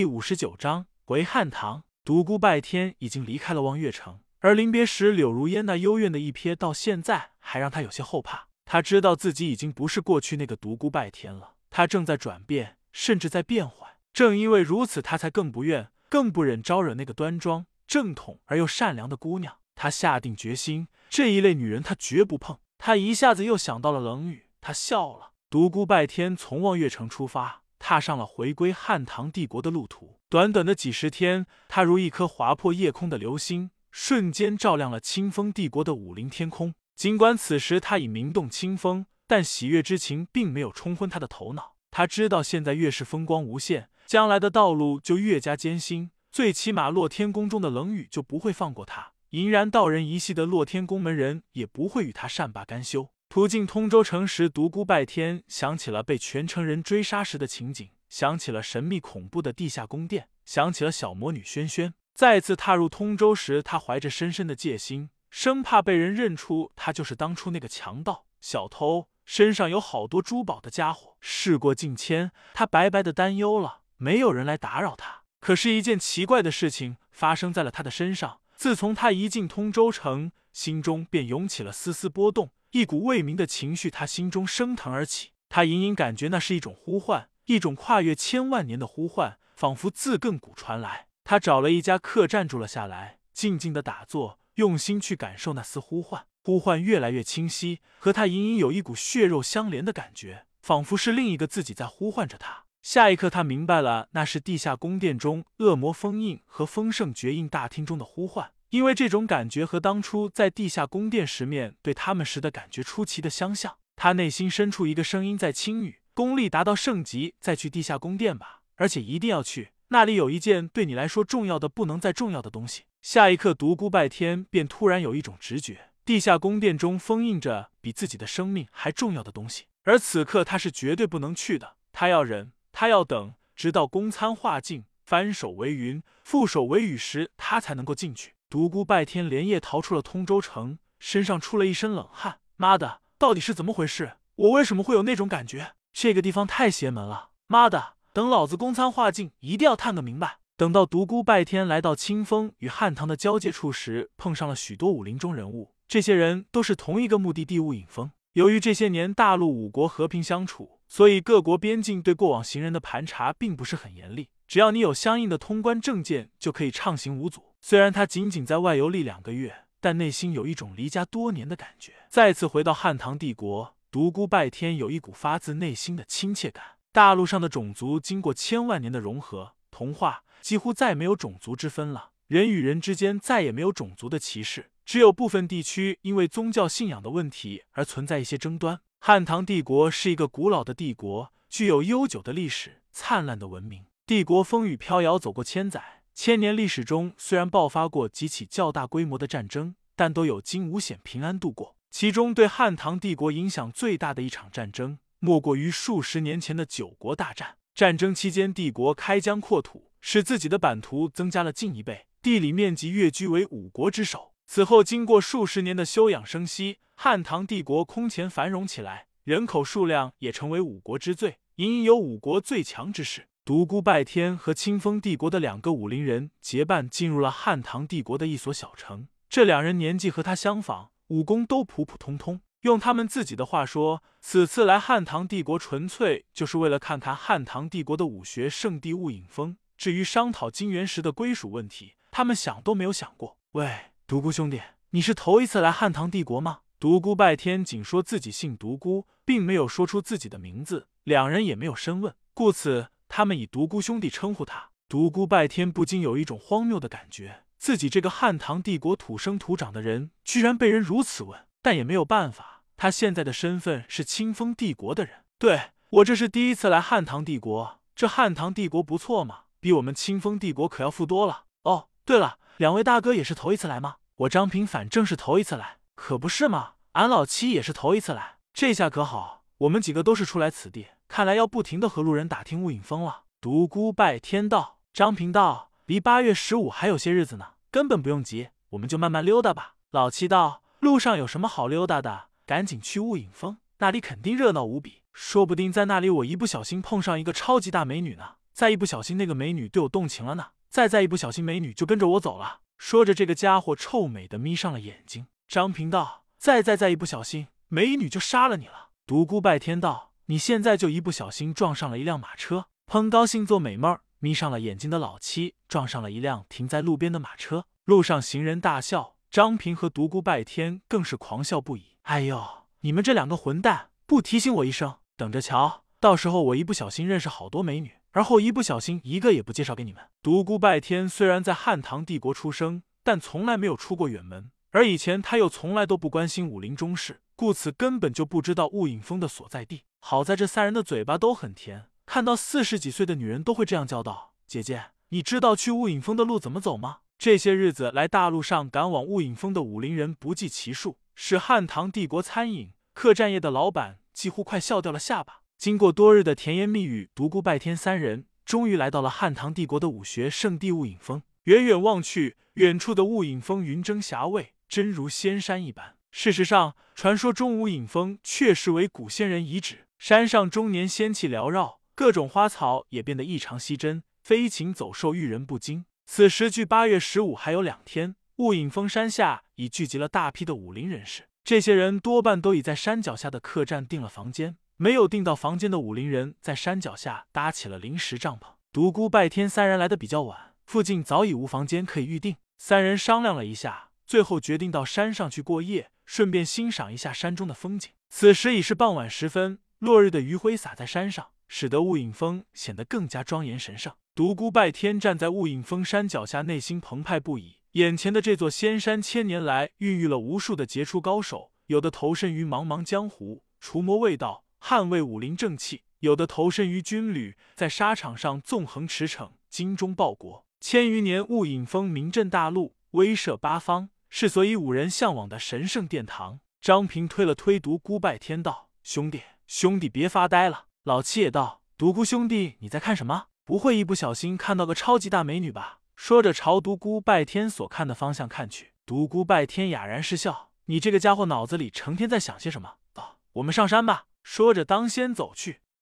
第五十九章回汉唐。独孤拜天已经离开了望月城，而临别时柳如烟那幽怨的一瞥，到现在还让他有些后怕。他知道自己已经不是过去那个独孤拜天了，他正在转变，甚至在变坏。正因为如此，他才更不愿、更不忍招惹那个端庄、正统而又善良的姑娘。他下定决心，这一类女人他绝不碰。他一下子又想到了冷雨，他笑了。独孤拜天从望月城出发。踏上了回归汉唐帝国的路途。短短的几十天，他如一颗划破夜空的流星，瞬间照亮了清风帝国的武林天空。尽管此时他已名动清风，但喜悦之情并没有冲昏他的头脑。他知道，现在越是风光无限，将来的道路就越加艰辛。最起码，洛天宫中的冷雨就不会放过他；银然道人一系的洛天宫门人也不会与他善罢甘休。途经通州城时，独孤拜天想起了被全城人追杀时的情景，想起了神秘恐怖的地下宫殿，想起了小魔女萱萱。再次踏入通州时，他怀着深深的戒心，生怕被人认出他就是当初那个强盗、小偷，身上有好多珠宝的家伙。事过境迁，他白白的担忧了，没有人来打扰他。可是，一件奇怪的事情发生在了他的身上。自从他一进通州城，心中便涌起了丝丝波动。一股未明的情绪，他心中升腾而起。他隐隐感觉那是一种呼唤，一种跨越千万年的呼唤，仿佛自亘古传来。他找了一家客栈住了下来，静静的打坐，用心去感受那丝呼唤。呼唤越来越清晰，和他隐隐有一股血肉相连的感觉，仿佛是另一个自己在呼唤着他。下一刻，他明白了，那是地下宫殿中恶魔封印和丰盛绝印大厅中的呼唤。因为这种感觉和当初在地下宫殿时面对他们时的感觉出奇的相像，他内心深处一个声音在轻语：“功力达到圣级再去地下宫殿吧，而且一定要去，那里有一件对你来说重要的不能再重要的东西。”下一刻，独孤拜天便突然有一种直觉：地下宫殿中封印着比自己的生命还重要的东西，而此刻他是绝对不能去的。他要忍，他要等，直到宫餐化境，翻手为云，覆手为雨时，他才能够进去。独孤拜天连夜逃出了通州城，身上出了一身冷汗。妈的，到底是怎么回事？我为什么会有那种感觉？这个地方太邪门了！妈的，等老子宫参化境，一定要探个明白。等到独孤拜天来到清风与汉唐的交界处时，碰上了许多武林中人物。这些人都是同一个目的地雾隐峰。由于这些年大陆五国和平相处，所以各国边境对过往行人的盘查并不是很严厉。只要你有相应的通关证件，就可以畅行无阻。虽然他仅仅在外游历两个月，但内心有一种离家多年的感觉。再次回到汉唐帝国，独孤拜天有一股发自内心的亲切感。大陆上的种族经过千万年的融合同化，几乎再没有种族之分了。人与人之间再也没有种族的歧视，只有部分地区因为宗教信仰的问题而存在一些争端。汉唐帝国是一个古老的帝国，具有悠久的历史、灿烂的文明。帝国风雨飘摇走过千载。千年历史中，虽然爆发过几起较大规模的战争，但都有惊无险、平安度过。其中，对汉唐帝国影响最大的一场战争，莫过于数十年前的九国大战。战争期间，帝国开疆扩土，使自己的版图增加了近一倍，地理面积跃居为五国之首。此后，经过数十年的休养生息，汉唐帝国空前繁荣起来，人口数量也成为五国之最，隐隐有五国最强之势。独孤拜天和清风帝国的两个武林人结伴进入了汉唐帝国的一所小城。这两人年纪和他相仿，武功都普普通通。用他们自己的话说，此次来汉唐帝国纯粹就是为了看看汉唐帝国的武学圣地雾影峰。至于商讨金元石的归属问题，他们想都没有想过。喂，独孤兄弟，你是头一次来汉唐帝国吗？独孤拜天仅说自己姓独孤，并没有说出自己的名字，两人也没有深问，故此。他们以独孤兄弟称呼他，独孤拜天不禁有一种荒谬的感觉：自己这个汉唐帝国土生土长的人，居然被人如此问。但也没有办法，他现在的身份是清风帝国的人。对我这是第一次来汉唐帝国，这汉唐帝国不错嘛，比我们清风帝国可要富多了。哦，对了，两位大哥也是头一次来吗？我张平反正是头一次来，可不是嘛。俺老七也是头一次来，这下可好，我们几个都是初来此地。看来要不停的和路人打听雾隐峰了。独孤拜天道，张平道，离八月十五还有些日子呢，根本不用急，我们就慢慢溜达吧。老七道，路上有什么好溜达的？赶紧去雾隐峰，那里肯定热闹无比，说不定在那里我一不小心碰上一个超级大美女呢。再一不小心那个美女对我动情了呢，再再一不小心美女就跟着我走了。说着，这个家伙臭美的眯上了眼睛。张平道：“再再再一不小心，美女就杀了你了。”独孤拜天道：“你现在就一不小心撞上了一辆马车，砰，高兴做美梦眯上了眼睛的老七撞上了一辆停在路边的马车，路上行人大笑，张平和独孤拜天更是狂笑不已。哎呦，你们这两个混蛋，不提醒我一声，等着瞧，到时候我一不小心认识好多美女。”而后一不小心，一个也不介绍给你们。独孤拜天虽然在汉唐帝国出生，但从来没有出过远门，而以前他又从来都不关心武林中事，故此根本就不知道雾隐峰的所在地。好在这三人的嘴巴都很甜，看到四十几岁的女人都会这样叫道：“姐姐，你知道去雾隐峰的路怎么走吗？”这些日子来大陆上赶往雾隐峰的武林人不计其数，使汉唐帝国餐饮客栈业的老板几乎快笑掉了下巴。经过多日的甜言蜜语，独孤拜天三人终于来到了汉唐帝国的武学圣地雾隐峰。远远望去，远处的雾隐峰云蒸霞蔚，真如仙山一般。事实上，传说中雾隐峰确实为古仙人遗址。山上终年仙气缭绕，各种花草也变得异常稀珍，飞禽走兽遇人不惊。此时距八月十五还有两天，雾隐峰山下已聚集了大批的武林人士。这些人多半都已在山脚下的客栈订了房间。没有订到房间的武林人在山脚下搭起了临时帐篷。独孤拜天三人来的比较晚，附近早已无房间可以预定。三人商量了一下，最后决定到山上去过夜，顺便欣赏一下山中的风景。此时已是傍晚时分，落日的余晖洒在山上，使得雾隐峰显得更加庄严神圣。独孤拜天站在雾隐峰山脚下，内心澎湃不已。眼前的这座仙山，千年来孕育了无数的杰出高手，有的投身于茫茫江湖，除魔卫道。捍卫武林正气，有的投身于军旅，在沙场上纵横驰骋，精忠报国。千余年，雾隐峰名震大陆，威慑八方，是所以五人向往的神圣殿堂。张平推了推独孤拜天道：“兄弟，兄弟别发呆了。”老七也道：“独孤兄弟，你在看什么？不会一不小心看到个超级大美女吧？”说着朝独孤拜天所看的方向看去。独孤拜天哑然失笑：“你这个家伙脑子里成天在想些什么？走，我们上山吧。”说着，当先走去。